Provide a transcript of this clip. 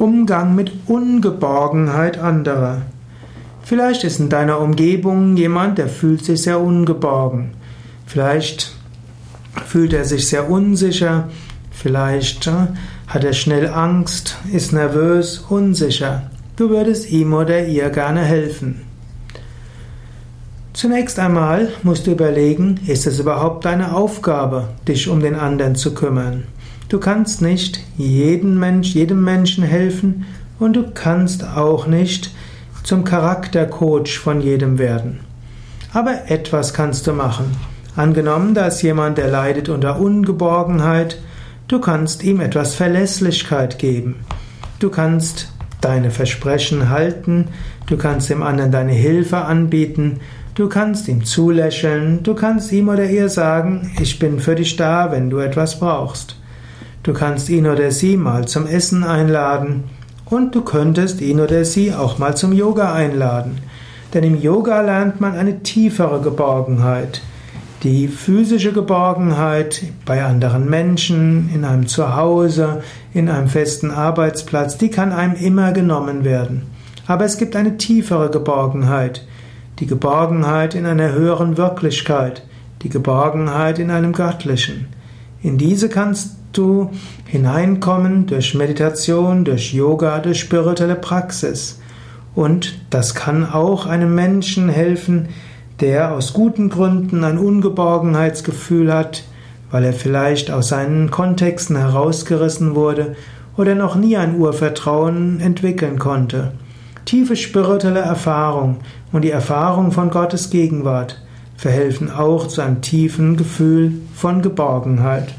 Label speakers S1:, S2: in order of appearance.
S1: Umgang mit Ungeborgenheit anderer. Vielleicht ist in deiner Umgebung jemand, der fühlt sich sehr ungeborgen. Vielleicht fühlt er sich sehr unsicher. Vielleicht äh, hat er schnell Angst, ist nervös, unsicher. Du würdest ihm oder ihr gerne helfen. Zunächst einmal musst du überlegen, ist es überhaupt deine Aufgabe, dich um den anderen zu kümmern? Du kannst nicht jedem, Mensch, jedem Menschen helfen und du kannst auch nicht zum Charaktercoach von jedem werden. Aber etwas kannst du machen. Angenommen, da ist jemand, der leidet unter Ungeborgenheit, du kannst ihm etwas Verlässlichkeit geben. Du kannst deine Versprechen halten, du kannst dem anderen deine Hilfe anbieten, du kannst ihm zulächeln, du kannst ihm oder ihr sagen, ich bin für dich da, wenn du etwas brauchst. Du kannst ihn oder sie mal zum Essen einladen und du könntest ihn oder sie auch mal zum Yoga einladen. Denn im Yoga lernt man eine tiefere Geborgenheit. Die physische Geborgenheit bei anderen Menschen, in einem Zuhause, in einem festen Arbeitsplatz, die kann einem immer genommen werden. Aber es gibt eine tiefere Geborgenheit. Die Geborgenheit in einer höheren Wirklichkeit. Die Geborgenheit in einem Göttlichen. In diese kannst du hineinkommen durch Meditation, durch Yoga, durch spirituelle Praxis. Und das kann auch einem Menschen helfen, der aus guten Gründen ein Ungeborgenheitsgefühl hat, weil er vielleicht aus seinen Kontexten herausgerissen wurde oder noch nie ein Urvertrauen entwickeln konnte. Tiefe spirituelle Erfahrung und die Erfahrung von Gottes Gegenwart verhelfen auch zu einem tiefen Gefühl von Geborgenheit.